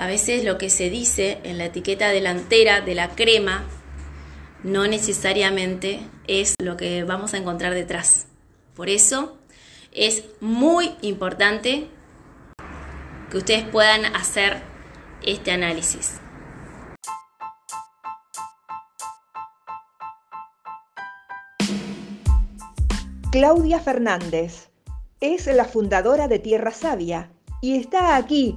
a veces lo que se dice en la etiqueta delantera de la crema no necesariamente es lo que vamos a encontrar detrás. Por eso es muy importante que ustedes puedan hacer este análisis. Claudia Fernández es la fundadora de Tierra Sabia y está aquí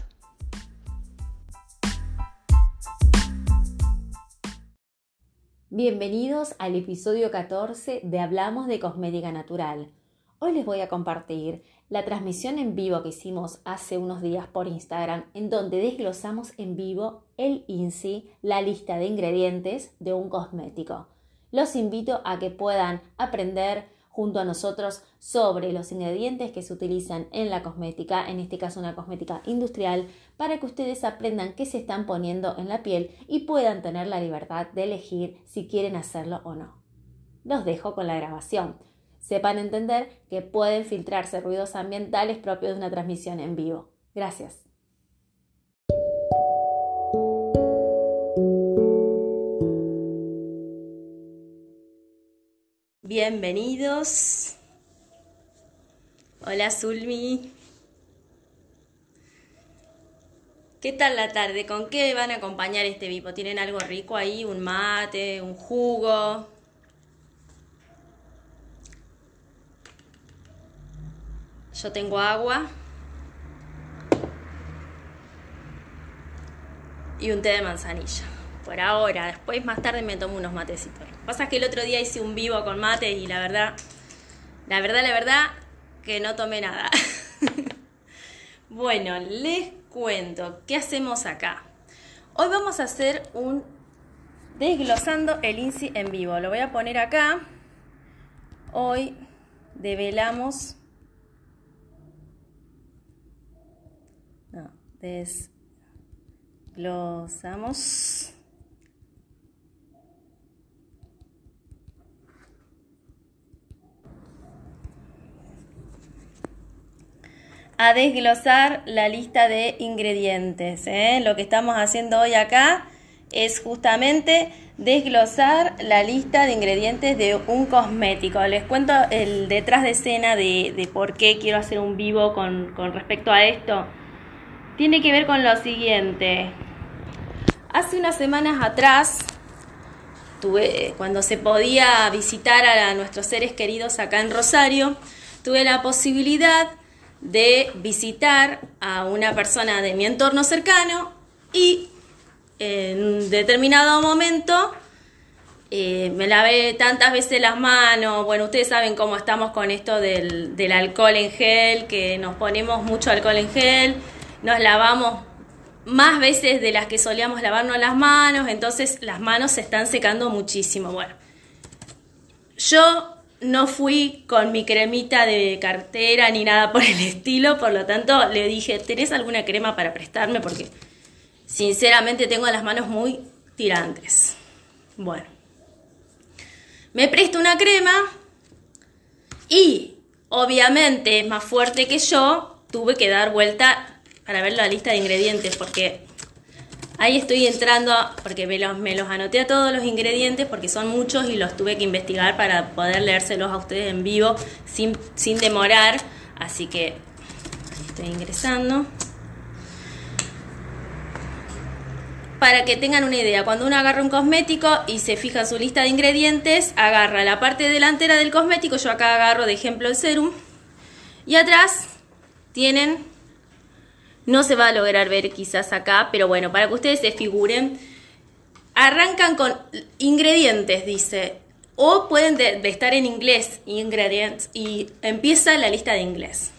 Bienvenidos al episodio 14 de Hablamos de Cosmética Natural. Hoy les voy a compartir la transmisión en vivo que hicimos hace unos días por Instagram, en donde desglosamos en vivo el INSI, la lista de ingredientes de un cosmético. Los invito a que puedan aprender junto a nosotros sobre los ingredientes que se utilizan en la cosmética, en este caso una cosmética industrial, para que ustedes aprendan qué se están poniendo en la piel y puedan tener la libertad de elegir si quieren hacerlo o no. Los dejo con la grabación. Sepan entender que pueden filtrarse ruidos ambientales propios de una transmisión en vivo. Gracias. Bienvenidos. Hola Zulmi. ¿Qué tal la tarde? ¿Con qué van a acompañar este vivo? ¿Tienen algo rico ahí? ¿Un mate? ¿Un jugo? Yo tengo agua. Y un té de manzanilla por ahora. Después más tarde me tomo unos matecitos. Pasa que el otro día hice un vivo con mate y la verdad, la verdad, la verdad, que no tomé nada. bueno, les cuento, ¿qué hacemos acá? Hoy vamos a hacer un desglosando el INSI en vivo. Lo voy a poner acá. Hoy develamos... No, desglosamos a desglosar la lista de ingredientes. ¿eh? Lo que estamos haciendo hoy acá es justamente desglosar la lista de ingredientes de un cosmético. Les cuento el detrás de escena de, por qué quiero hacer un vivo con, con respecto a esto. Tiene que ver con lo siguiente. Hace unas semanas atrás, tuve, cuando se podía visitar a nuestros seres queridos acá en Rosario, tuve la posibilidad de visitar a una persona de mi entorno cercano y en determinado momento eh, me lavé tantas veces las manos, bueno, ustedes saben cómo estamos con esto del, del alcohol en gel, que nos ponemos mucho alcohol en gel, nos lavamos más veces de las que solíamos lavarnos las manos, entonces las manos se están secando muchísimo. Bueno, yo no fui con mi cremita de cartera ni nada por el estilo, por lo tanto le dije, ¿tenés alguna crema para prestarme? Porque sinceramente tengo las manos muy tirantes. Bueno, me presto una crema y obviamente es más fuerte que yo, tuve que dar vuelta para ver la lista de ingredientes porque Ahí estoy entrando, porque me los, me los anoté a todos los ingredientes, porque son muchos y los tuve que investigar para poder leérselos a ustedes en vivo sin, sin demorar. Así que estoy ingresando. Para que tengan una idea, cuando uno agarra un cosmético y se fija su lista de ingredientes, agarra la parte delantera del cosmético, yo acá agarro de ejemplo el serum, y atrás tienen no se va a lograr ver quizás acá, pero bueno, para que ustedes se figuren, arrancan con ingredientes, dice, o pueden estar en inglés, ingredients, y empieza la lista de inglés.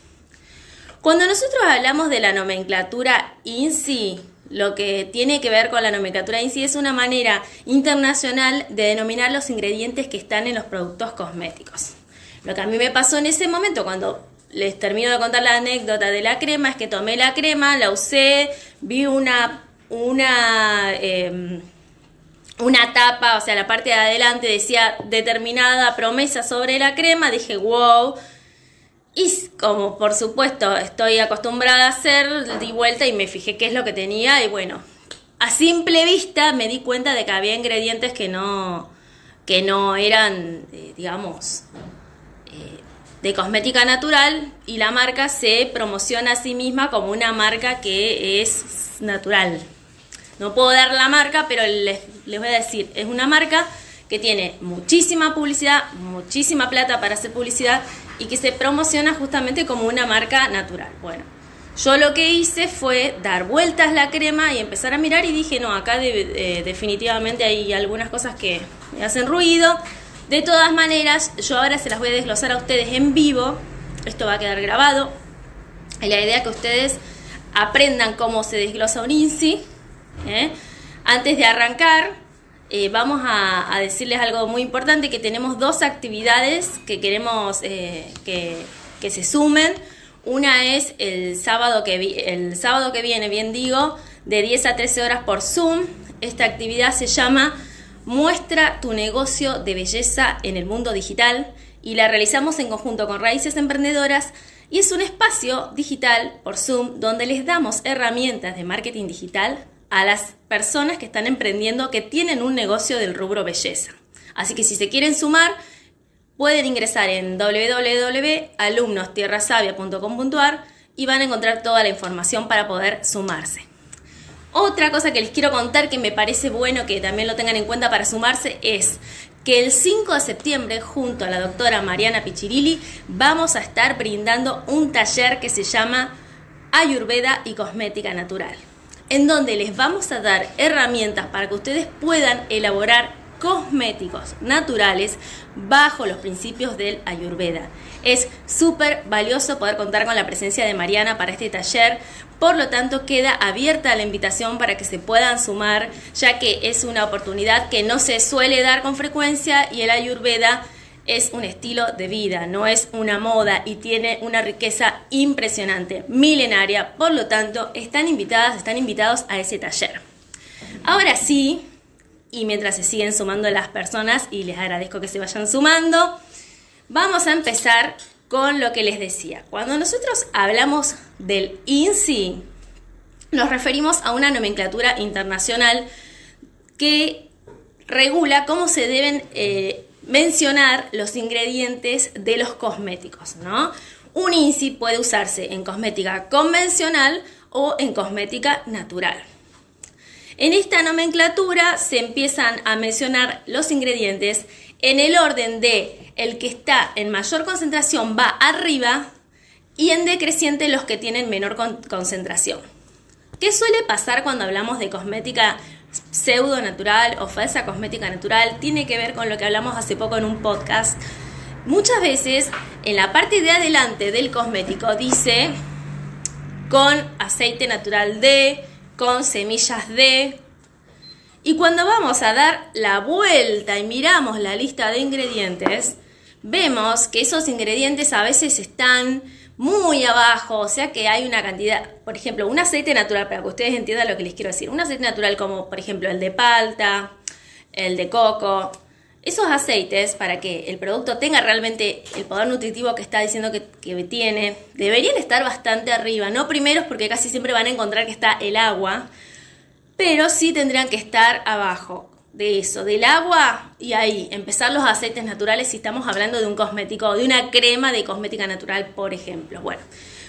Cuando nosotros hablamos de la nomenclatura INSI, lo que tiene que ver con la nomenclatura en sí es una manera internacional de denominar los ingredientes que están en los productos cosméticos. Lo que a mí me pasó en ese momento cuando les termino de contar la anécdota de la crema es que tomé la crema, la usé, vi una una em, una tapa, o sea, la parte de adelante decía determinada promesa sobre la crema, dije wow. Y como por supuesto estoy acostumbrada a hacer, di vuelta y me fijé qué es lo que tenía y bueno, a simple vista me di cuenta de que había ingredientes que no, que no eran, eh, digamos, eh, de cosmética natural y la marca se promociona a sí misma como una marca que es natural. No puedo dar la marca, pero les, les voy a decir, es una marca que tiene muchísima publicidad, muchísima plata para hacer publicidad y que se promociona justamente como una marca natural. Bueno, yo lo que hice fue dar vueltas la crema y empezar a mirar y dije, no, acá eh, definitivamente hay algunas cosas que me hacen ruido. De todas maneras, yo ahora se las voy a desglosar a ustedes en vivo. Esto va a quedar grabado. Y la idea es que ustedes aprendan cómo se desglosa un INSI. ¿eh? Antes de arrancar, eh, vamos a, decirles algo muy importante, que tenemos dos actividades que queremos eh, que, se sumen. Una es el sábado, que el sábado que viene, bien digo, de 10 a 13 horas por Zoom. Esta actividad se llama Muestra tu negocio de belleza en el mundo digital y la realizamos en conjunto con Raíces Emprendedoras y es un espacio digital por Zoom donde les damos herramientas de marketing digital a las personas que están emprendiendo que tienen un negocio del rubro belleza. Así que si se quieren sumar, pueden ingresar en www.alumnostierrasavia.com.ar y van a encontrar toda la información para poder sumarse. Otra cosa que les quiero contar que me parece bueno que también lo tengan en cuenta para sumarse es que el 5 de septiembre junto a la doctora Mariana Pichirilli vamos a estar brindando un taller que se llama Ayurveda y Cosmética Natural en donde les vamos a dar herramientas para que ustedes puedan elaborar cosméticos naturales bajo los principios del Ayurveda. Es súper valioso poder contar con la presencia de Mariana para este taller, por lo tanto queda abierta la invitación para que se puedan sumar, ya que es una oportunidad que no se suele dar con frecuencia y el Ayurveda es un estilo de vida, no es una moda y tiene una riqueza impresionante, milenaria, por lo tanto están invitadas, están invitados a ese taller. Ahora sí, y mientras se siguen sumando las personas, y les agradezco que se vayan sumando, vamos a empezar con lo que les decía. Cuando nosotros hablamos del INSI, nos referimos a una nomenclatura internacional que regula cómo se deben eh, mencionar los ingredientes de los cosméticos, ¿no? Un INSI puede usarse en cosmética convencional o en cosmética natural. En esta nomenclatura se empiezan a mencionar los ingredientes en el orden de el que está en mayor concentración va arriba y en decreciente los que tienen menor concentración. ¿Qué suele pasar cuando hablamos de cosmética pseudo natural o falsa cosmética natural tiene que ver con lo que hablamos hace poco en un podcast. Muchas veces en la parte de adelante del cosmético dice con aceite natural de, con semillas de. Y cuando vamos a dar la vuelta y miramos la lista de ingredientes, vemos que esos ingredientes a veces están muy abajo, o sea que hay una cantidad, por ejemplo, un aceite natural, para que ustedes entiendan lo que les quiero decir, un aceite natural como por ejemplo el de palta, el de coco, esos aceites, para que el producto tenga realmente el poder nutritivo que está diciendo que, tiene, deberían estar bastante arriba, no primeros porque casi siempre van a encontrar que está el agua, pero sí tendrían que estar abajo de eso, del agua y ahí, empezar los aceites naturales si estamos hablando de un cosmético, de una crema de cosmética natural, por ejemplo. Bueno,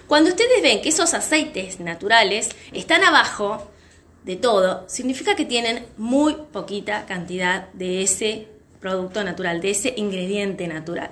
cuando ustedes ven que esos aceites naturales están abajo de todo, significa que tienen muy poquita cantidad de ese producto natural, de ese ingrediente natural.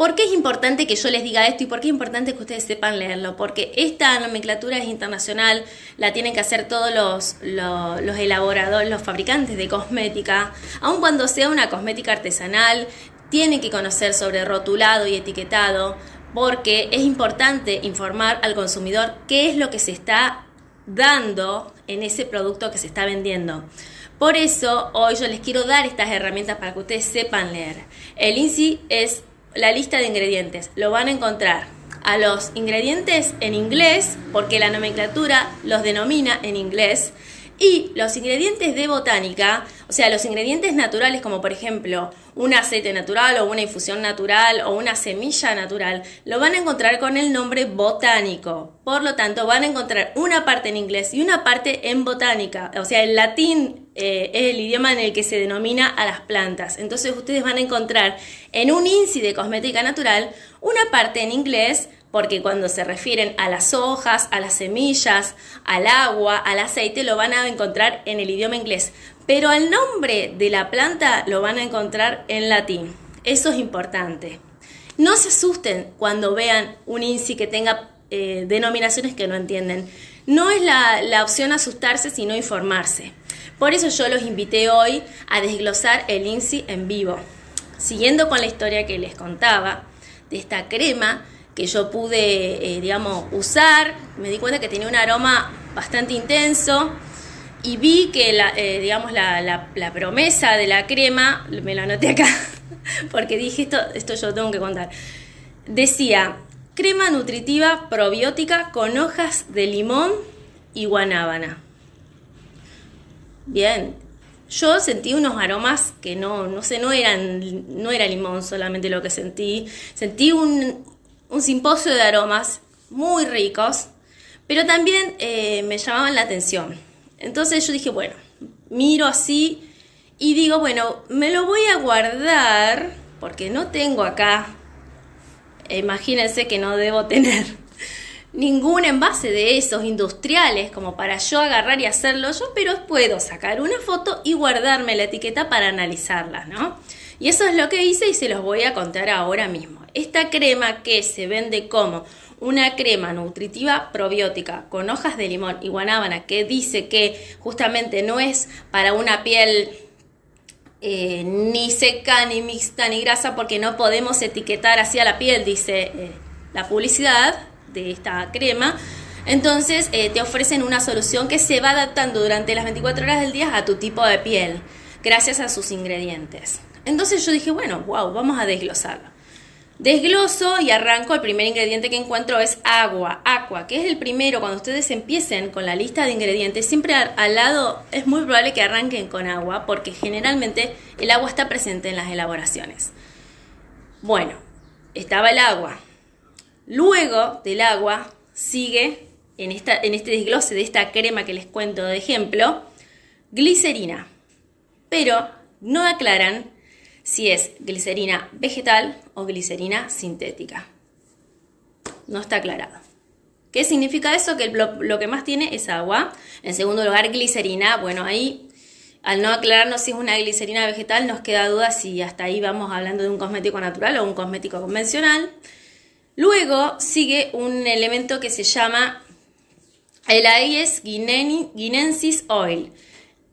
¿Por qué es importante que yo les diga esto y por qué es importante que ustedes sepan leerlo? Porque esta nomenclatura es internacional, la tienen que hacer todos los, los, elaboradores, los fabricantes de cosmética, aun cuando sea una cosmética artesanal, tienen que conocer sobre rotulado y etiquetado, porque es importante informar al consumidor qué es lo que se está dando en ese producto que se está vendiendo. Por eso hoy yo les quiero dar estas herramientas para que ustedes sepan leer. El INSI es la lista de ingredientes. Lo van a encontrar a los ingredientes en inglés, porque la nomenclatura los denomina en inglés. Y los ingredientes de botánica, o sea, los ingredientes naturales como por ejemplo un aceite natural o una infusión natural o una semilla natural, lo van a encontrar con el nombre botánico. Por lo tanto, van a encontrar una parte en inglés y una parte en botánica. O sea, el latín eh, es el idioma en el que se denomina a las plantas. Entonces ustedes van a encontrar en un índice de cosmética natural una parte en inglés porque cuando se refieren a las hojas, a las semillas, al agua, al aceite, lo van a encontrar en el idioma inglés, pero al nombre de la planta lo van a encontrar en latín. Eso es importante. No se asusten cuando vean un INSI que tenga eh, denominaciones que no entienden. No es la, la opción asustarse, sino informarse. Por eso yo los invité hoy a desglosar el INSI en vivo. Siguiendo con la historia que les contaba de esta crema, que yo pude, eh, digamos, usar. Me di cuenta que tenía un aroma bastante intenso y vi que, la, eh, digamos, la, la, promesa de la crema, me la anoté acá, porque dije esto, esto yo tengo que contar. Decía, crema nutritiva probiótica con hojas de limón y guanábana. Bien, yo sentí unos aromas que no, no sé, no eran, no era limón solamente lo que sentí. Sentí un, un simposio de aromas muy ricos, pero también eh, me llamaban la atención. Entonces yo dije, bueno, miro así y digo, bueno, me lo voy a guardar porque no tengo acá, imagínense que no debo tener ningún envase de esos industriales como para yo agarrar y hacerlo yo, pero puedo sacar una foto y guardarme la etiqueta para analizarla, ¿no? Y eso es lo que hice y se los voy a contar ahora mismo. Esta crema que se vende como una crema nutritiva probiótica con hojas de limón y guanábana que dice que justamente no es para una piel eh, ni seca, ni mixta, ni grasa, porque no podemos etiquetar hacia la piel, dice eh, la publicidad de esta crema. Entonces eh, te ofrecen una solución que se va adaptando durante las 24 horas del día a tu tipo de piel, gracias a sus ingredientes. Entonces yo dije, bueno, wow, vamos a desglosarlo. Desgloso y arranco, el primer ingrediente que encuentro es agua, agua, que es el primero, cuando ustedes empiecen con la lista de ingredientes, siempre al, lado es muy probable que arranquen con agua, porque generalmente el agua está presente en las elaboraciones. Bueno, estaba el agua. Luego del agua sigue, en, esta, en este desglose de esta crema que les cuento de ejemplo, glicerina. Pero no aclaran si es glicerina vegetal o glicerina sintética. No está aclarado. ¿Qué significa eso? Que lo, que más tiene es agua. En segundo lugar, glicerina. Bueno, ahí al no aclararnos si es una glicerina vegetal, nos queda duda si hasta ahí vamos hablando de un cosmético natural o un cosmético convencional. Luego sigue un elemento que se llama el Aedes guinensis oil.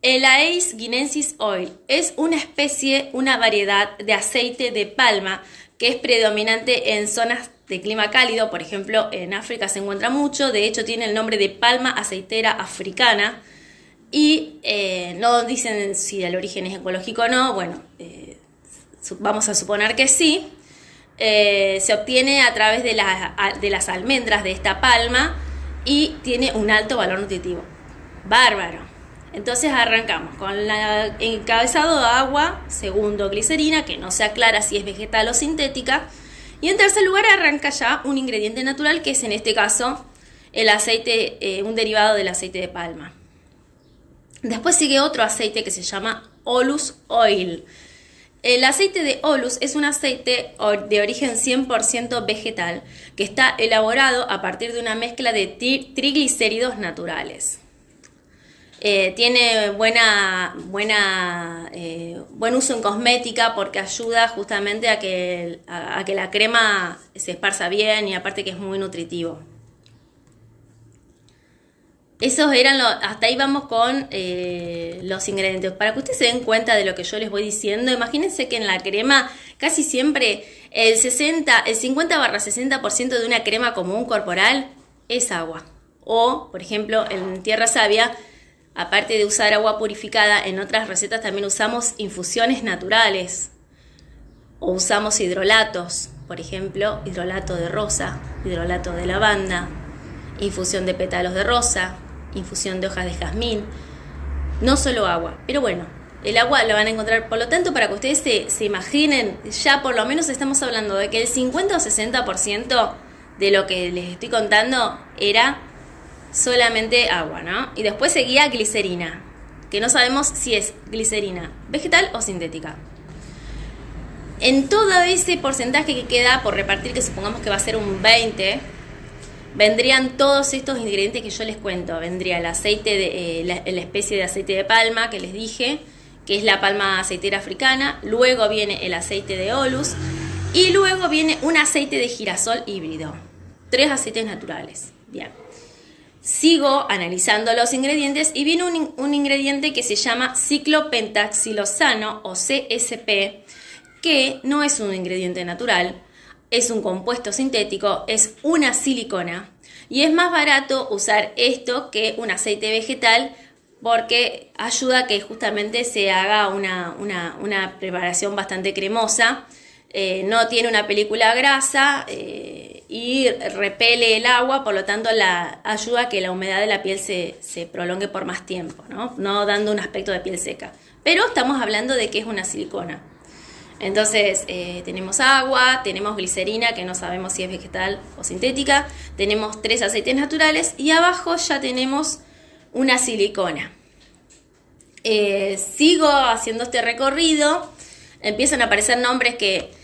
El Aedes guinensis oil es una especie, una variedad de aceite de palma que es predominante en zonas de clima cálido, por ejemplo en África se encuentra mucho, de hecho tiene el nombre de palma aceitera africana. Y eh, no dicen si el origen es ecológico o no, bueno, eh, vamos a suponer que sí, eh, se obtiene a través de, de las almendras de esta palma y tiene un alto valor nutritivo. Bárbaro. Entonces arrancamos con el encabezado agua, segundo glicerina, que no se aclara si es vegetal o sintética, y en tercer lugar arranca ya un ingrediente natural que es en este caso el aceite, eh, un derivado del aceite de palma. Después sigue otro aceite que se llama Olus Oil. El aceite de Olus es un aceite de origen 100% vegetal que está elaborado a partir de una mezcla de triglicéridos naturales. Eh, tiene buena, buena, eh, buen uso en cosmética porque ayuda justamente a que, a, que la crema se esparza bien y aparte que es muy nutritivo. Esos eran los, hasta ahí vamos con eh, los ingredientes. Para que ustedes se den cuenta de lo que yo les voy diciendo, imagínense que en la crema casi siempre el 60, el 50 barra 60% de una crema común corporal es agua O, por ejemplo, en Tierra Sabia, aparte de usar agua purificada, en otras recetas también usamos infusiones naturales. O usamos hidrolatos, por ejemplo, hidrolato de rosa, hidrolato de lavanda, infusión de pétalos de rosa, infusión de hojas de jazmín, no solo agua, pero bueno, el agua la van a encontrar, por lo tanto, para que ustedes se, se imaginen, ya por lo menos estamos hablando de que el 50 o 60% de lo que les estoy contando era solamente agua, ¿no? Y después seguía glicerina, que no sabemos si es glicerina vegetal o sintética. En todo ese porcentaje que queda por repartir, que supongamos que va a ser un 20, vendrían todos estos ingredientes que yo les cuento. Vendría el aceite de eh, la, especie de aceite de palma que les dije, que es la palma aceitera africana. Luego viene el aceite de olus y luego viene un aceite de girasol híbrido. Tres aceites naturales. Bien. Sigo analizando los ingredientes y viene un, un ingrediente que se llama ciclopentaxilosano o CSP que no es un ingrediente natural, es un compuesto sintético, es una silicona. Y es más barato usar esto que un aceite vegetal porque ayuda a que justamente se haga una, preparación bastante cremosa, eh, no tiene una película grasa eh, y repele el agua, por lo tanto la, ayuda a que la humedad de la piel se, prolongue por más tiempo, ¿no? no dando un aspecto de piel seca. Pero estamos hablando de que es una silicona. Entonces eh, tenemos agua, tenemos glicerina que no sabemos si es vegetal o sintética, tenemos tres aceites naturales y abajo ya tenemos una silicona. Sigo haciendo este recorrido, empiezan a aparecer nombres que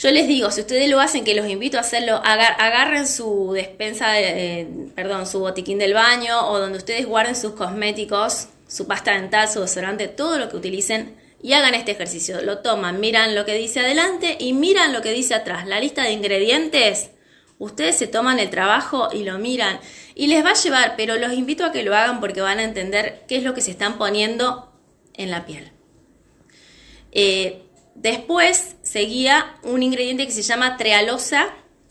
yo les digo, si ustedes lo hacen, que los invito a hacerlo, agarren su despensa, perdón, su botiquín del baño o donde ustedes guarden sus cosméticos, su pasta dental, su desodorante, todo lo que utilicen y hagan este ejercicio. Lo toman, miran lo que dice adelante y miran lo que dice atrás. La lista de ingredientes, ustedes se toman el trabajo y lo miran y les va a llevar, pero los invito a que lo hagan porque van a entender qué es lo que se están poniendo en la piel. Eh, después seguía un ingrediente que se llama trealosa,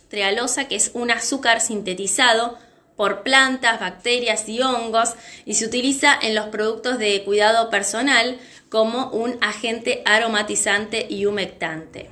trealosa que es un azúcar sintetizado por plantas, bacterias y hongos y se utiliza en los productos de cuidado personal como un agente aromatizante y humectante.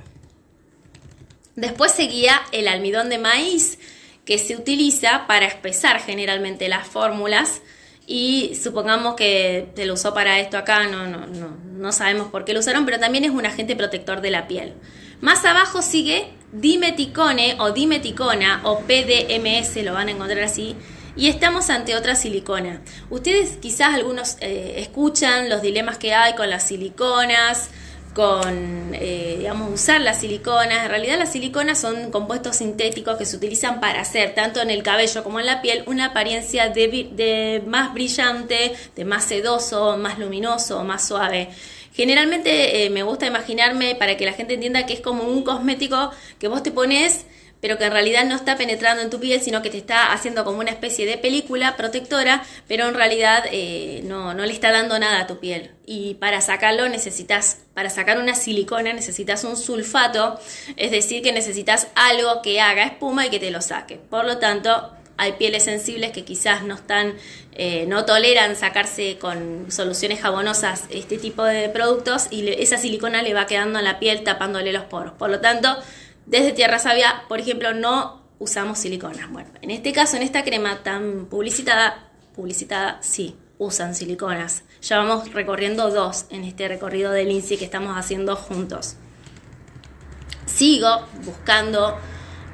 Después seguía el almidón de maíz, que se utiliza para espesar generalmente las fórmulas y supongamos que se lo usó para esto acá, no, no, no, no sabemos por qué lo usaron, pero también es un agente protector de la piel. Más abajo sigue dimeticone o dimeticona o PDMS, lo van a encontrar así, y estamos ante otra silicona. Ustedes quizás algunos eh, escuchan los dilemas que hay con las siliconas, con, eh, digamos, usar las siliconas. En realidad las siliconas son compuestos sintéticos que se utilizan para hacer, tanto en el cabello como en la piel, una apariencia de, más brillante, de más sedoso, más luminoso, más suave. Generalmente eh, me gusta imaginarme para que la gente entienda que es como un cosmético que vos te pones pero que en realidad no está penetrando en tu piel, sino que te está haciendo como una especie de película protectora, pero en realidad eh, no, no le está dando nada a tu piel. Y para sacarlo necesitas, para sacar una silicona necesitas un sulfato, es decir, que necesitas algo que haga espuma y que te lo saque. Por lo tanto, hay pieles sensibles que quizás no están, eh, no toleran sacarse con soluciones jabonosas este tipo de productos y esa silicona le va quedando en la piel tapándole los poros. Por lo tanto, desde Tierra Sabia, por ejemplo, no usamos silicona. Bueno, en este caso, en esta crema tan publicitada, publicitada, sí, usan siliconas. Ya vamos recorriendo dos en este recorrido del INSI que estamos haciendo juntos. Sigo buscando,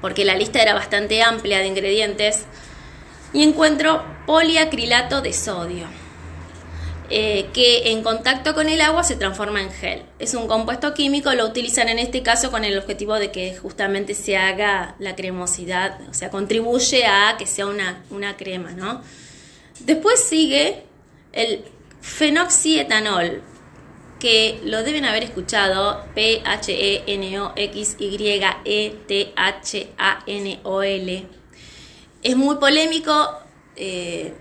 porque la lista era bastante amplia de ingredientes, y encuentro poliacrilato de sodio. Eh, que en contacto con el agua se transforma en gel. Es un compuesto químico, lo utilizan en este caso con el objetivo de que justamente se haga la cremosidad, o sea, contribuye a que sea una, una crema, ¿no? Después sigue el fenoxietanol, que lo deben haber escuchado, P-H-E-N-O-X-Y-E-T-H-A-N-O-L. Es muy polémico, eh,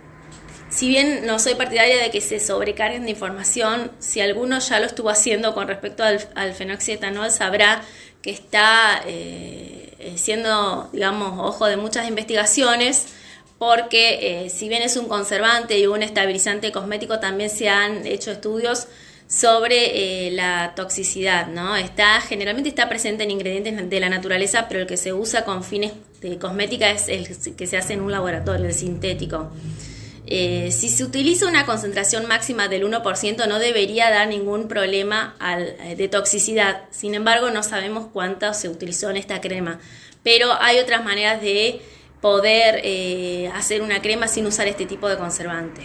si bien no soy partidaria de que se sobrecarguen de información, si alguno ya lo estuvo haciendo con respecto al, al fenoxietanol, sabrá que está eh, siendo, digamos, ojo de muchas investigaciones porque eh, si bien es un conservante y un estabilizante cosmético, también se han hecho estudios sobre eh, la toxicidad, ¿no? Está, generalmente está presente en ingredientes de la naturaleza, pero el que se usa con fines de cosmética es el que se hace en un laboratorio, el sintético. Eh, si se utiliza una concentración máxima del 1%, no debería dar ningún problema eh, de toxicidad. Sin embargo, no sabemos cuánto se utilizó en esta crema. Pero hay otras maneras de poder hacer una crema sin usar este tipo de conservante,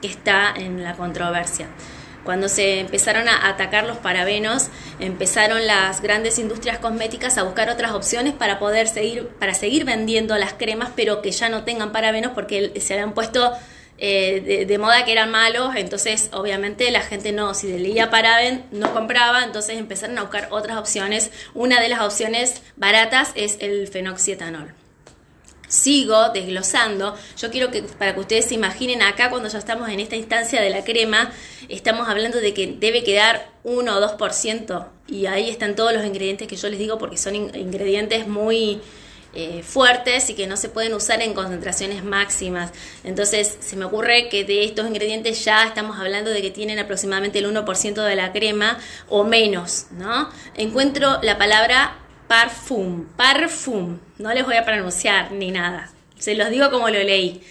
que está en la controversia. Cuando se empezaron a atacar los parabenos, empezaron las grandes industrias cosméticas a buscar otras opciones para poder seguir, para seguir vendiendo las cremas, pero que ya no tengan parabenos porque se habían puesto eh, de, moda que eran malos, entonces obviamente la gente no, si leía paraben, no compraba, entonces empezaron a buscar otras opciones. Una de las opciones baratas es el fenoxietanol sigo desglosando. Yo quiero que para que ustedes se imaginen acá cuando ya estamos en esta instancia de la crema, estamos hablando de que debe quedar 1 o 2% y ahí están todos los ingredientes que yo les digo porque son ingredientes muy eh, fuertes y que no se pueden usar en concentraciones máximas. Entonces se me ocurre que de estos ingredientes ya estamos hablando de que tienen aproximadamente el 1% de la crema o menos, ¿no? Encuentro la palabra parfum, parfum, no les voy a pronunciar ni nada, se los digo como lo leí.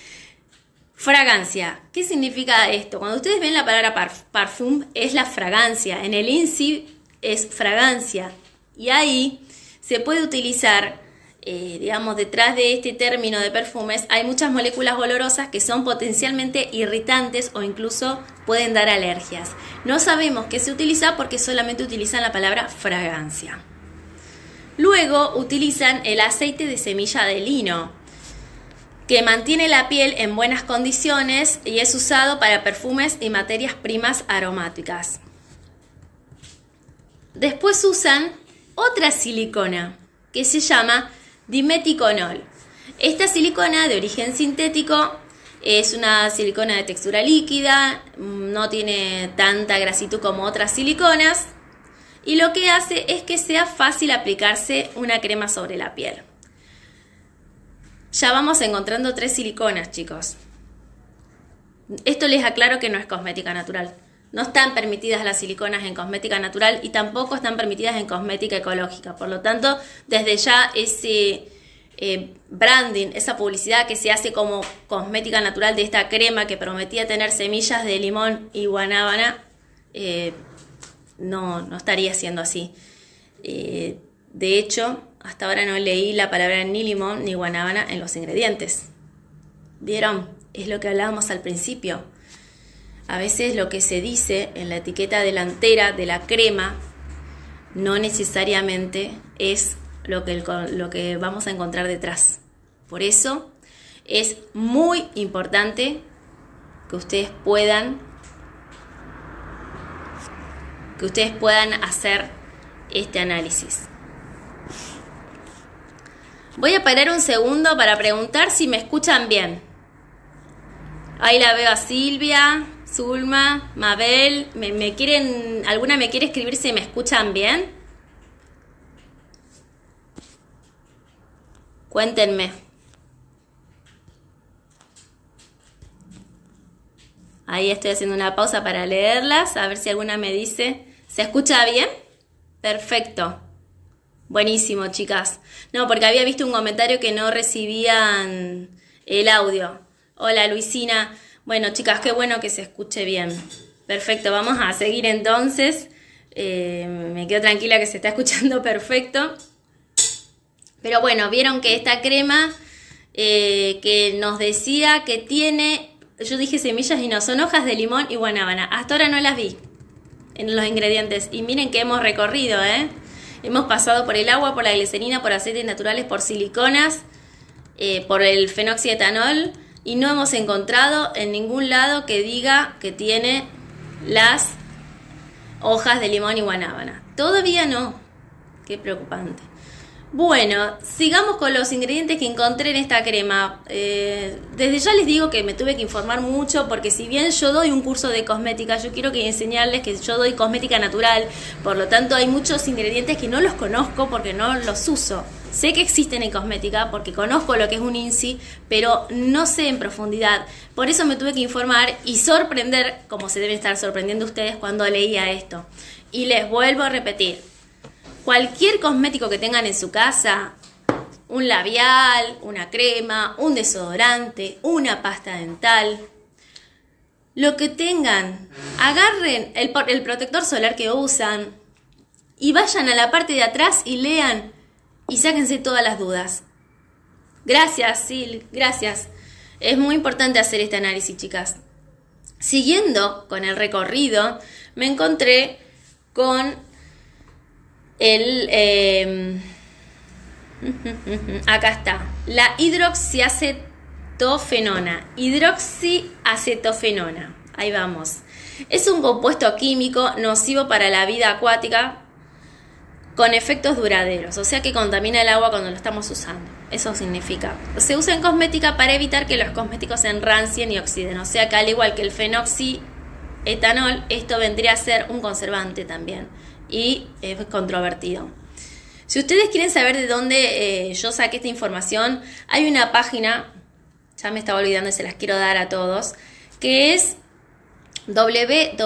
Fragancia, ¿qué significa esto? Cuando ustedes ven la palabra parfum, es la fragancia, en el INSI es fragancia, y ahí se puede utilizar, eh, digamos, detrás de este término de perfumes, hay muchas moléculas olorosas que son potencialmente irritantes o incluso pueden dar alergias. No sabemos qué se utiliza porque solamente utilizan la palabra fragancia. Luego utilizan el aceite de semilla de lino, que mantiene la piel en buenas condiciones y es usado para perfumes y materias primas aromáticas. Después usan otra silicona que se llama dimeticonol. Esta silicona de origen sintético es una silicona de textura líquida, no tiene tanta grasitud como otras siliconas y lo que hace es que sea fácil aplicarse una crema sobre la piel. Ya vamos encontrando tres siliconas, chicos. Esto les aclaro que no es cosmética natural. No están permitidas las siliconas en cosmética natural y tampoco están permitidas en cosmética ecológica. Por lo tanto, desde ya ese eh, branding, esa publicidad que se hace como cosmética natural de esta crema que prometía tener semillas de limón y guanábana, eh, no, no estaría siendo así. Eh, de hecho, hasta ahora no leí la palabra ni limón ni guanábana en los ingredientes. ¿Vieron? Es lo que hablábamos al principio. A veces lo que se dice en la etiqueta delantera de la crema no necesariamente es lo que, lo que vamos a encontrar detrás. Por eso es muy importante que ustedes puedan que ustedes puedan hacer este análisis. Voy a parar un segundo para preguntar si me escuchan bien. Ahí la veo a Silvia, Zulma, Mabel. ¿Me, quieren, ¿Alguna me quiere escribir si me escuchan bien? Cuéntenme. Ahí estoy haciendo una pausa para leerlas, a ver si alguna me dice ¿Se escucha bien? Perfecto. Buenísimo, chicas. No, porque había visto un comentario que no recibían el audio. Hola, Luisina. Bueno, chicas, qué bueno que se escuche bien. Perfecto, vamos a seguir entonces. Eh, me quedo tranquila que se está escuchando perfecto. Pero bueno, vieron que esta crema eh, que nos decía que tiene, yo dije semillas y no, son hojas de limón y guanábana. Hasta ahora no las vi en los ingredientes. Y miren que hemos recorrido, ¿eh? Hemos pasado por el agua, por la glicerina, por aceites naturales, por siliconas, eh, por el fenoxietanol y no hemos encontrado en ningún lado que diga que tiene las hojas de limón y guanábana. Todavía no. Qué preocupante. Bueno, sigamos con los ingredientes que encontré en esta crema. Eh, desde ya les digo que me tuve que informar mucho porque si bien yo doy un curso de cosmética, yo quiero que enseñarles que yo doy cosmética natural, por lo tanto hay muchos ingredientes que no los conozco porque no los uso. Sé que existen en cosmética porque conozco lo que es un INSI, pero no sé en profundidad. Por eso me tuve que informar y sorprender, como se deben estar sorprendiendo ustedes cuando leía esto. Y les vuelvo a repetir, cualquier cosmético que tengan en su casa, un labial, una crema, un desodorante, una pasta dental, lo que tengan, agarren el, protector solar que usan y vayan a la parte de atrás y lean y sáquense todas las dudas. Gracias, Sil, gracias. Es muy importante hacer este análisis, chicas. Siguiendo con el recorrido, me encontré con el... Em, acá está, la hidroxiacetofenona. Hidroxiacetofenona. Ahí vamos. Es un compuesto químico nocivo para la vida acuática con efectos duraderos, o sea que contamina el agua cuando lo estamos usando. Eso significa. Se usa en cosmética para evitar que los cosméticos se enrancien y oxiden, o sea que al igual que el fenoxietanol, esto vendría a ser un conservante también y es controvertido. Si ustedes quieren saber de dónde eh, yo saqué esta información, hay una página, ya me estaba olvidando y se las quiero dar a todos, que es www.ewg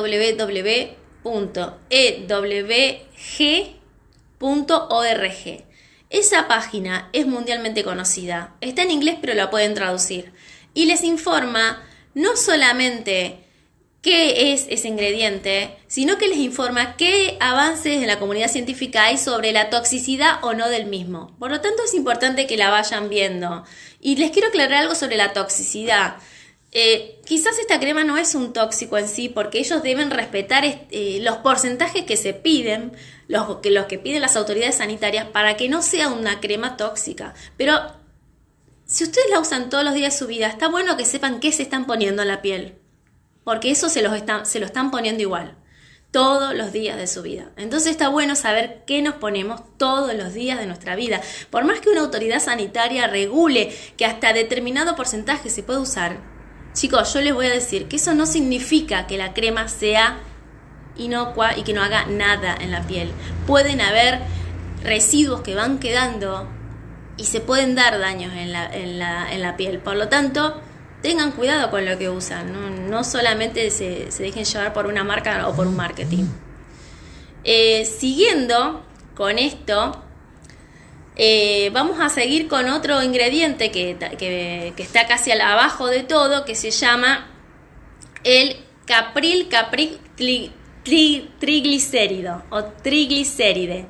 .org. Esa página es mundialmente conocida, está en inglés pero la pueden traducir y les informa no solamente qué es ese ingrediente, sino que les informa qué avances en la comunidad científica hay sobre la toxicidad o no del mismo. Por lo tanto, es importante que la vayan viendo. Y les quiero aclarar algo sobre la toxicidad. Eh, quizás esta crema no es un tóxico en sí, porque ellos deben respetar eh, los porcentajes que se piden, los que, los que piden las autoridades sanitarias, para que no sea una crema tóxica. Pero si ustedes la usan todos los días de su vida, está bueno que sepan qué se están poniendo en la piel, porque eso se, los se lo están poniendo igual todos los días de su vida. Entonces está bueno saber qué nos ponemos todos los días de nuestra vida. Por más que una autoridad sanitaria regule que hasta determinado porcentaje se puede usar, Chicos, yo les voy a decir que eso no significa que la crema sea inocua y que no haga nada en la piel. Pueden haber residuos que van quedando y se pueden dar daños en la, piel. Por lo tanto, tengan cuidado con lo que usan. No, solamente se, dejen llevar por una marca o por un marketing. Eh, siguiendo con esto, eh, vamos a seguir con otro ingrediente que, está casi abajo de todo, que se llama el capril capril triglicérido o triglicéride,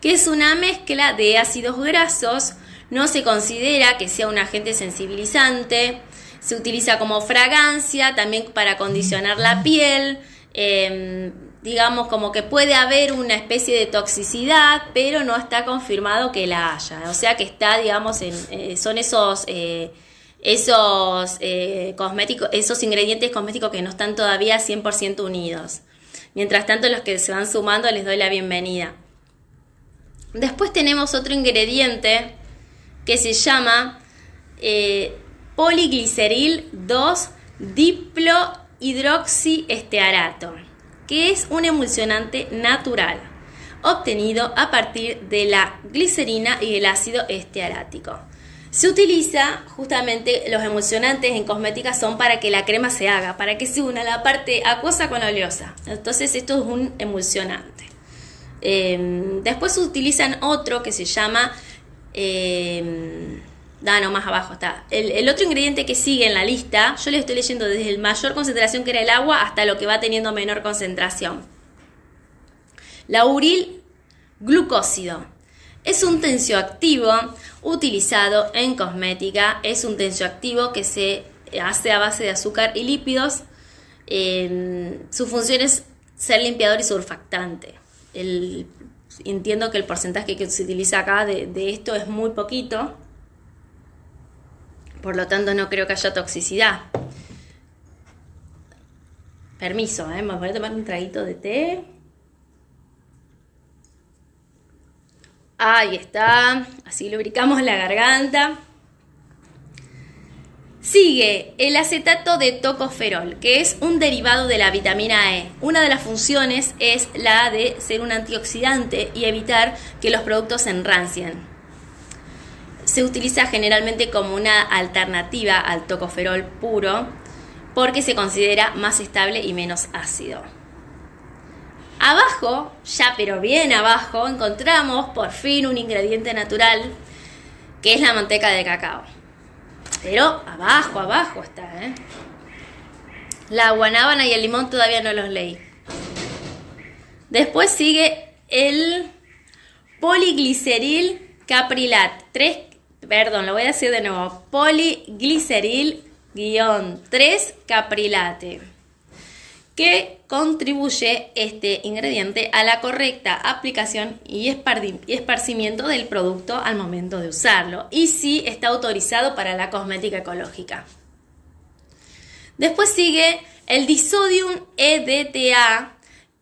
que es una mezcla de ácidos grasos, no se considera que sea un agente sensibilizante, se utiliza como fragancia, también para acondicionar la piel, em, digamos, como que puede haber una especie de toxicidad, pero no está confirmado que la haya. O sea que está, digamos, en, eh, son esos, eh, esos eh, cosméticos, esos ingredientes cosméticos que no están todavía 100% unidos. Mientras tanto, los que se van sumando les doy la bienvenida. Después tenemos otro ingrediente que se llama poligliceril 2 diplohidroxiestearato que es un emulsionante natural, obtenido a partir de la glicerina y el ácido estearático. Se utiliza justamente los emulsionantes en cosmética son para que la crema se haga, para que se una la parte acuosa con la oleosa. Entonces esto es un emulsionante. Em, después utilizan otro que se llama eh, Ah, no, más abajo está. El, otro ingrediente que sigue en la lista, yo le estoy leyendo desde el mayor concentración que era el agua hasta lo que va teniendo menor concentración. Lauril glucósido. Es un tensioactivo utilizado en cosmética. Es un tensioactivo que se hace a base de azúcar y lípidos. su función es ser limpiador y surfactante. entiendo que el porcentaje que se utiliza acá de, de esto es muy poquito por lo tanto, no creo que haya toxicidad. Permiso, ¿eh? me voy a tomar un traguito de té. Ahí está. Así lubricamos la garganta. Sigue el acetato de tocoferol, que es un derivado de la vitamina E. Una de las funciones es la de ser un antioxidante y evitar que los productos se enrancien. Se utiliza generalmente como una alternativa al tocoferol puro porque se considera más estable y menos ácido. Abajo, ya pero bien abajo, encontramos por fin un ingrediente natural que es la manteca de cacao. Pero abajo, abajo está, ¿eh? La guanábana y el limón todavía no los leí. Después sigue el poligliceril caprilat. Tres, perdón, lo voy a decir de nuevo. Poligliceril 3 caprilate que contribuye este ingrediente a la correcta aplicación y esparcimiento del producto al momento de usarlo y si está autorizado para la cosmética ecológica. Después sigue el disodium EDTA,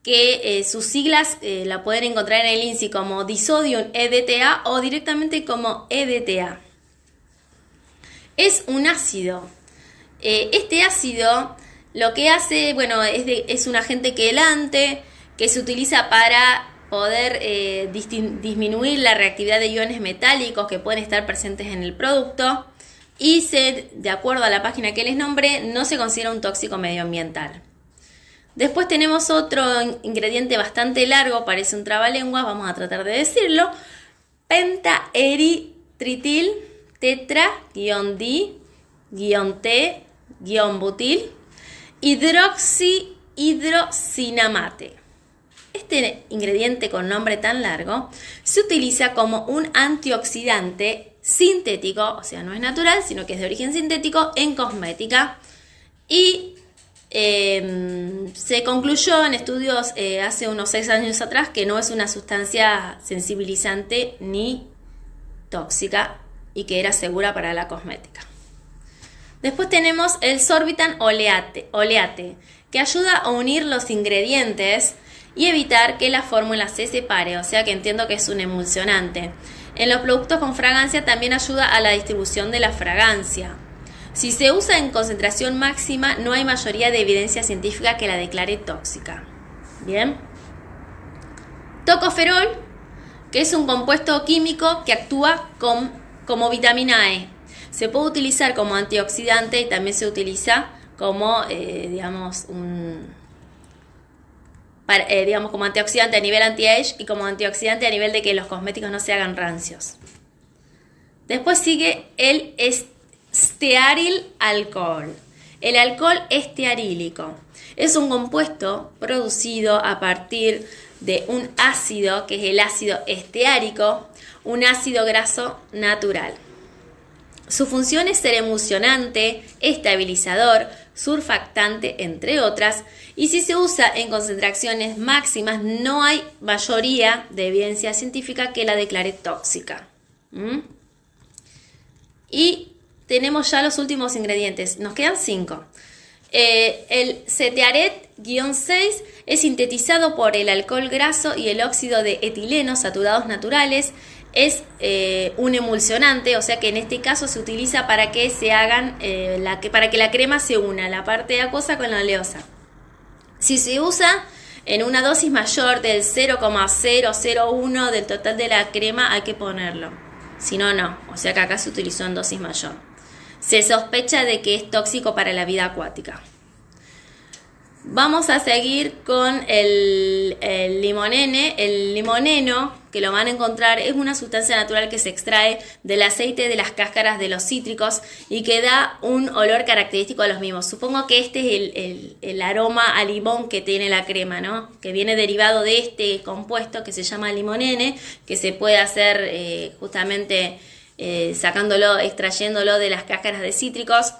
que eh, sus siglas eh, la pueden encontrar en el INSI como disodium EDTA o directamente como EDTA. Es un ácido. Eh, este ácido lo que hace, bueno, es, es un agente quelante que se utiliza para poder disminuir la reactividad de iones metálicos que pueden estar presentes en el producto y se, de acuerdo a la página que les nombré, no se considera un tóxico medioambiental. Después tenemos otro ingrediente bastante largo, parece un trabalengua, vamos a tratar de decirlo. Pentaeritritil tetra-D-T-butil hidroxihidrocinamate. Este ingrediente con nombre tan largo se utiliza como un antioxidante sintético, o sea, no es natural, sino que es de origen sintético en cosmética y em, se concluyó en estudios eh, hace unos seis años atrás que no es una sustancia sensibilizante ni tóxica y que era segura para la cosmética. Después tenemos el sorbitan oleate, oleate, que ayuda a unir los ingredientes y evitar que la fórmula se separe, o sea que entiendo que es un emulsionante. En los productos con fragancia también ayuda a la distribución de la fragancia. Si se usa en concentración máxima, no hay mayoría de evidencia científica que la declare tóxica. Bien. Tocoferol, que es un compuesto químico que actúa como vitamina E. Se puede utilizar como antioxidante y también se utiliza como, eh, digamos, un, eh, digamos, como antioxidante a nivel anti-age y como antioxidante a nivel de que los cosméticos no se hagan rancios. Después sigue el estearil alcohol. El alcohol estearílico es un compuesto producido a partir de un ácido, que es el ácido esteárico, un ácido graso natural. Su función es ser emocionante, estabilizador, surfactante, entre otras, y si se usa en concentraciones máximas no hay mayoría de evidencia científica que la declare tóxica. ¿Mm? Y tenemos ya los últimos ingredientes, nos quedan cinco. Eh, el cetearet-6 es sintetizado por el alcohol graso y el óxido de etileno saturados naturales es eh, un emulsionante, o sea que en este caso se utiliza para que se hagan, eh, la, para que la crema se una, la parte acuosa con la oleosa. Si se usa en una dosis mayor del 0,001 del total de la crema, hay que ponerlo. Si no, no. O sea que acá se utilizó en dosis mayor. Se sospecha de que es tóxico para la vida acuática. Vamos a seguir con el, limonene. El limoneno, que lo van a encontrar, es una sustancia natural que se extrae del aceite de las cáscaras de los cítricos y que da un olor característico a los mismos. Supongo que este es el, el, aroma a limón que tiene la crema, ¿no? Que viene derivado de este compuesto que se llama limonene, que se puede hacer eh, justamente eh, sacándolo, extrayéndolo de las cáscaras de cítricos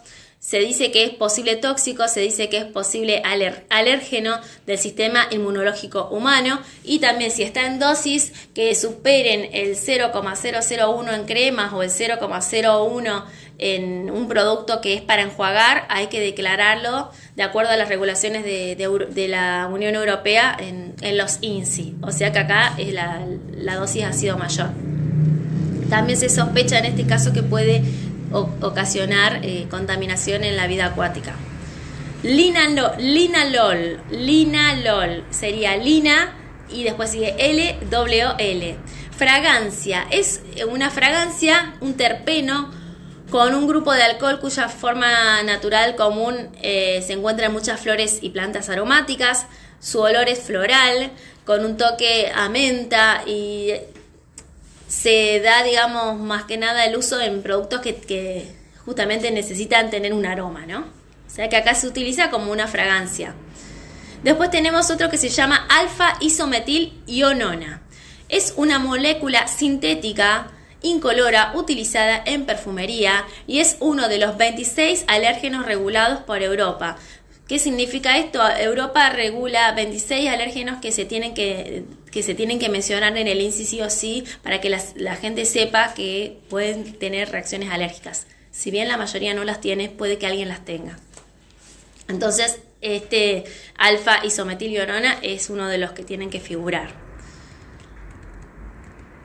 se dice que es posible tóxico, se dice que es posible alérgeno del sistema inmunológico humano y también si está en dosis que superen el 0,001 en cremas o el 0,01 en un producto que es para enjuagar, hay que declararlo de acuerdo a las regulaciones de, la Unión Europea en, los INSI. O sea que acá es la, la dosis ha sido mayor. También se sospecha en este caso que puede ocasionar eh, contaminación en la vida acuática. Linalol, linalol, linalol sería lina y después sigue L, W, L. Fragancia. Es una fragancia, un terpeno con un grupo de alcohol cuya forma natural común eh, se encuentra en muchas flores y plantas aromáticas. Su olor es floral, con un toque a menta y se da, digamos, más que nada el uso en productos que, justamente necesitan tener un aroma, ¿no? O sea que acá se utiliza como una fragancia. Después tenemos otro que se llama alfa isometil ionona. Es una molécula sintética incolora utilizada en perfumería y es uno de los 26 alérgenos regulados por Europa. ¿Qué significa esto? Europa regula 26 alérgenos que se tienen que, que, se tienen que mencionar en el incisivo sí para que la gente sepa que pueden tener reacciones alérgicas. Si bien la mayoría no las tiene, puede que alguien las tenga. Entonces, este alfa isometilionona es uno de los que tienen que figurar.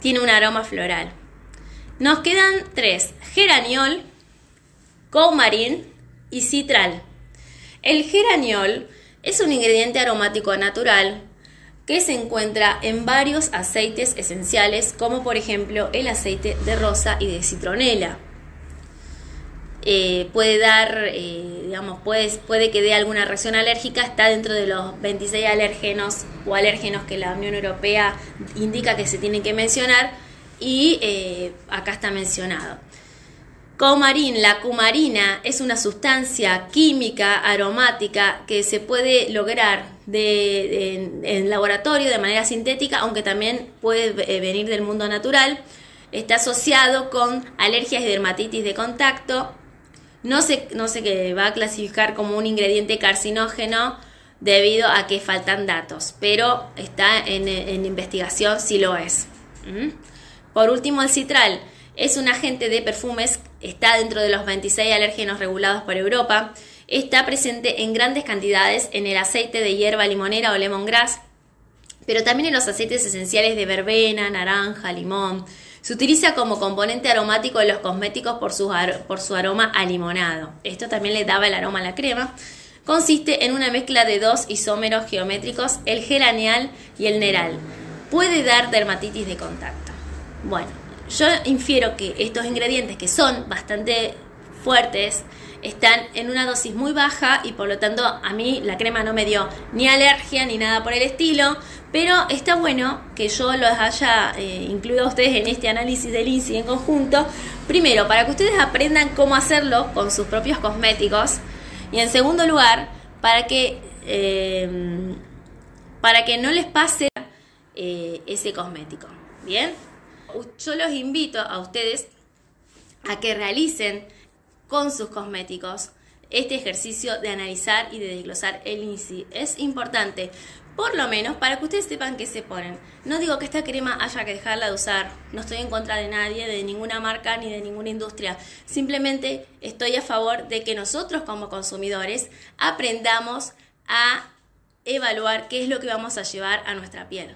Tiene un aroma floral. Nos quedan tres: geraniol, coumarin y citral. El geraniol es un ingrediente aromático natural que se encuentra en varios aceites esenciales, como por ejemplo el aceite de rosa y de citronela. Eh, puede dar, eh, digamos, puede, puede que dé alguna reacción alérgica, está dentro de los 26 alérgenos o alérgenos que la Unión Europea indica que se tienen que mencionar y eh, acá está mencionado. Coumarin, la cumarina es una sustancia química aromática que se puede lograr en, laboratorio de manera sintética, aunque también puede venir del mundo natural. Está asociado con alergias y dermatitis de contacto, no se, no va a clasificar como un ingrediente carcinógeno debido a que faltan datos, pero está en, investigación si lo es. ¿Mm? Por último, el citral es un agente de perfumes, está dentro de los 26 alérgenos regulados por Europa, está presente en grandes cantidades en el aceite de hierba limonera o lemongrass, pero también en los aceites esenciales de verbena, naranja, limón, se utiliza como componente aromático en los cosméticos por su, por su aroma a limonado. Esto también le daba el aroma a la crema. Consiste en una mezcla de dos isómeros geométricos, el geranial y el neral. Puede dar dermatitis de contacto. Bueno, yo infiero que estos ingredientes que son bastante fuertes, están en una dosis muy baja y por lo tanto a mí la crema no me dio ni alergia ni nada por el estilo, pero está bueno que yo los haya eh, incluido a ustedes en este análisis del INSI en conjunto, primero para que ustedes aprendan cómo hacerlo con sus propios cosméticos y en segundo lugar para que, eh, para que no les pase eh, ese cosmético. Bien, yo los invito a ustedes a que realicen con sus cosméticos este ejercicio de analizar y de desglosar el INSI. Es importante, por lo menos para que ustedes sepan qué se ponen. No digo que esta crema haya que dejarla de usar, no estoy en contra de nadie, de ninguna marca ni de ninguna industria. Simplemente estoy a favor de que nosotros como consumidores aprendamos a evaluar qué es lo que vamos a llevar a nuestra piel.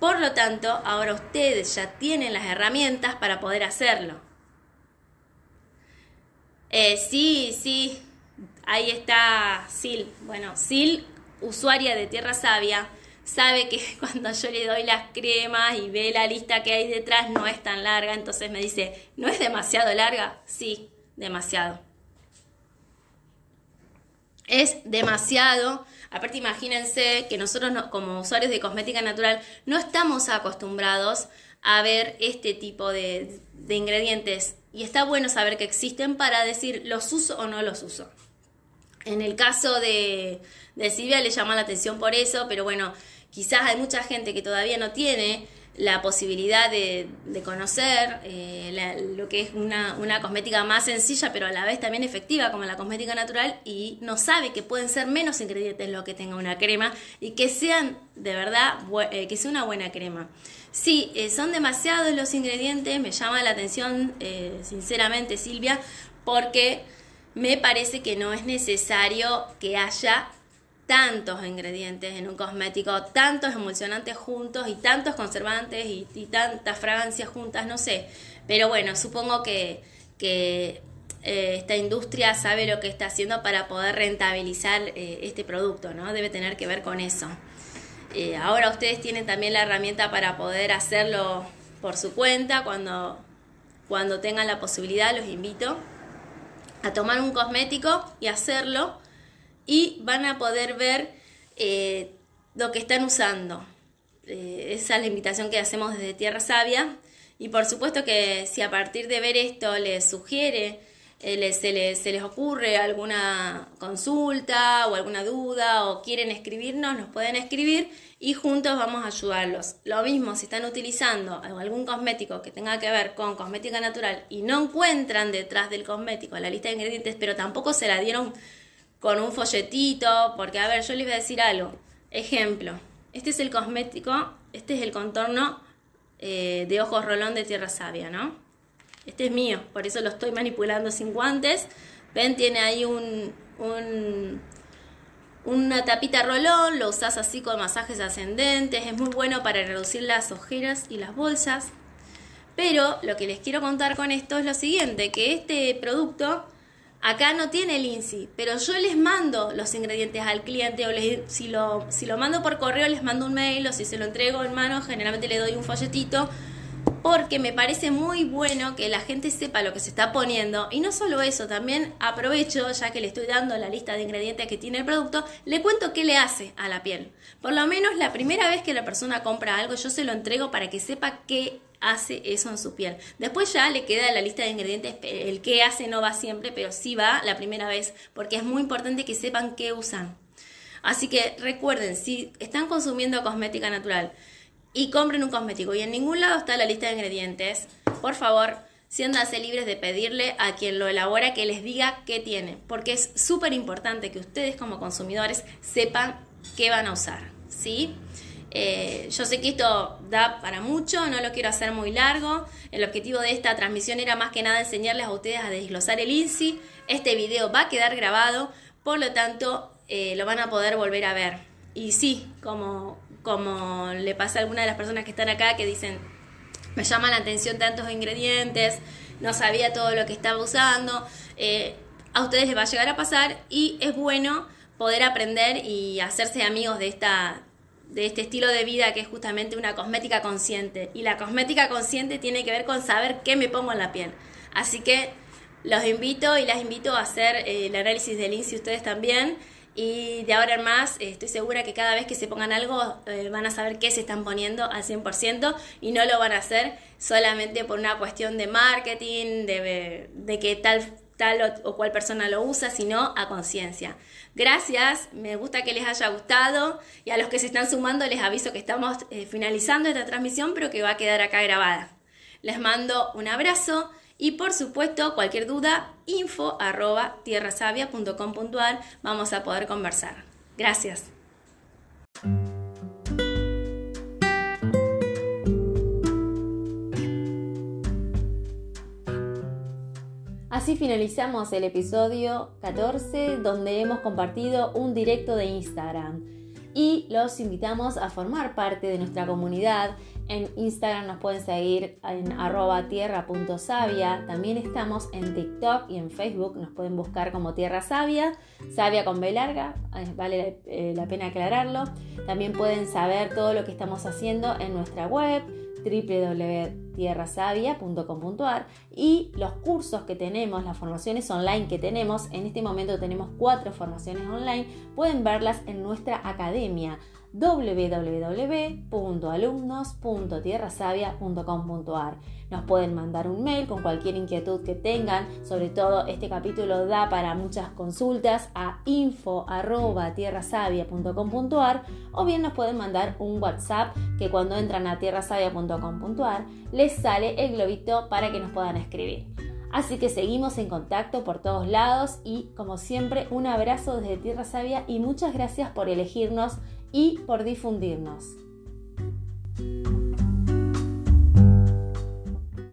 Por lo tanto, ahora ustedes ya tienen las herramientas para poder hacerlo. Eh, sí, sí, ahí está Sil. Bueno, Sil, usuaria de Tierra Sabia, sabe que cuando yo le doy las cremas y ve la lista que hay detrás no es tan larga, entonces me dice, ¿no es demasiado larga? Sí, demasiado. Es demasiado. Aparte, imagínense que nosotros como usuarios de cosmética natural no estamos acostumbrados a ver este tipo de, ingredientes y está bueno saber que existen para decir los uso o no los uso. En el caso de, de Silvia le llama la atención por eso, pero bueno, quizás hay mucha gente que todavía no tiene la posibilidad de, conocer eh, lo que es una, una, cosmética más sencilla, pero a la vez también efectiva como la cosmética natural y no sabe que pueden ser menos ingredientes lo que tenga una crema y que sean de verdad, eh, que sea una buena crema. Sí, eh, son demasiados los ingredientes, me llama la atención sinceramente Silvia, porque me parece que no es necesario que haya tantos ingredientes en un cosmético, tantos emulsionantes juntos y tantos conservantes y, tantas fragancias juntas, no sé. Pero bueno, supongo que, eh, esta industria sabe lo que está haciendo para poder rentabilizar eh, este producto, ¿no? Debe tener que ver con eso. Eh, ahora ustedes tienen también la herramienta para poder hacerlo por su cuenta cuando, cuando tengan la posibilidad, los invito a tomar un cosmético y hacerlo y van a poder ver eh, lo que están usando. Eh, esa es la invitación que hacemos desde Tierra Sabia. Y por supuesto que si a partir de ver esto les sugiere, eh, se, les, se les ocurre alguna consulta o alguna duda o quieren escribirnos, nos pueden escribir y juntos vamos a ayudarlos. Lo mismo si están utilizando algún cosmético que tenga que ver con cosmética natural y no encuentran detrás del cosmético la lista de ingredientes, pero tampoco se la dieron con un folletito, porque a ver, yo les voy a decir algo. Ejemplo, este es el cosmético, este es el contorno eh, de ojos rolón de tierra sabia, ¿no? Este es mío, por eso lo estoy manipulando sin guantes. Ven, tiene ahí un, un una tapita rolón, lo usas así con masajes ascendentes, es muy bueno para reducir las ojeras y las bolsas. Pero lo que les quiero contar con esto es lo siguiente, que este producto Acá no tiene el INSI, pero yo les mando los ingredientes al cliente o les, si, lo, si lo mando por correo les mando un mail o si se lo entrego en mano generalmente le doy un folletito porque me parece muy bueno que la gente sepa lo que se está poniendo y no solo eso, también aprovecho ya que le estoy dando la lista de ingredientes que tiene el producto, le cuento qué le hace a la piel. Por lo menos la primera vez que la persona compra algo yo se lo entrego para que sepa qué hace eso en su piel. Después ya le queda la lista de ingredientes, el que hace no va siempre, pero sí va la primera vez, porque es muy importante que sepan qué usan. Así que recuerden, si están consumiendo cosmética natural y compren un cosmético y en ningún lado está la lista de ingredientes, por favor, siéndanse libres de pedirle a quien lo elabora que les diga qué tiene, porque es súper importante que ustedes como consumidores sepan qué van a usar, ¿sí? Eh, yo sé que esto da para mucho, no lo quiero hacer muy largo. El objetivo de esta transmisión era más que nada enseñarles a ustedes a desglosar el INSI. Este video va a quedar grabado, por lo tanto eh, lo van a poder volver a ver. Y sí, como, como le pasa a algunas de las personas que están acá que dicen, me llaman la atención tantos ingredientes, no sabía todo lo que estaba usando, eh, a ustedes les va a llegar a pasar y es bueno poder aprender y hacerse amigos de esta, de este estilo de vida que es justamente una cosmética consciente. Y la cosmética consciente tiene que ver con saber qué me pongo en la piel. Así que los invito y las invito a hacer eh, el análisis del INSI ustedes también. Y de ahora en más eh, estoy segura que cada vez que se pongan algo eh, van a saber qué se están poniendo al 100% y no lo van a hacer solamente por una cuestión de marketing, de, de que tal tal o, cual persona lo usa, sino a conciencia. Gracias, me gusta que les haya gustado y a los que se están sumando les aviso que estamos eh, finalizando esta transmisión, pero que va a quedar acá grabada. Les mando un abrazo y por supuesto cualquier duda, info arroba tierrasavia.com.ar, vamos a poder conversar. Gracias. Así finalizamos el episodio 14 donde hemos compartido un directo de Instagram y los invitamos a formar parte de nuestra comunidad. En Instagram nos pueden seguir en arroba tierra.savia. También estamos en TikTok y en Facebook. Nos pueden buscar como Tierra Sabia, Sabia con B larga, eh, vale eh, la pena aclararlo. También pueden saber todo lo que estamos haciendo en nuestra web www.tierrasavia.com.ar y los cursos que tenemos, las formaciones online que tenemos, en este momento tenemos cuatro formaciones online, pueden verlas en nuestra academia www.alumnos.tierrasavia.com.ar. Nos pueden mandar un mail con cualquier inquietud que tengan, sobre todo este capítulo da para muchas consultas a info@tierrasavia.com.ar o bien nos pueden mandar un WhatsApp que cuando entran a tierrasavia.com.ar les sale el globito para que nos puedan escribir. Así que seguimos en contacto por todos lados y como siempre un abrazo desde Tierra Sabia y muchas gracias por elegirnos y por difundirnos.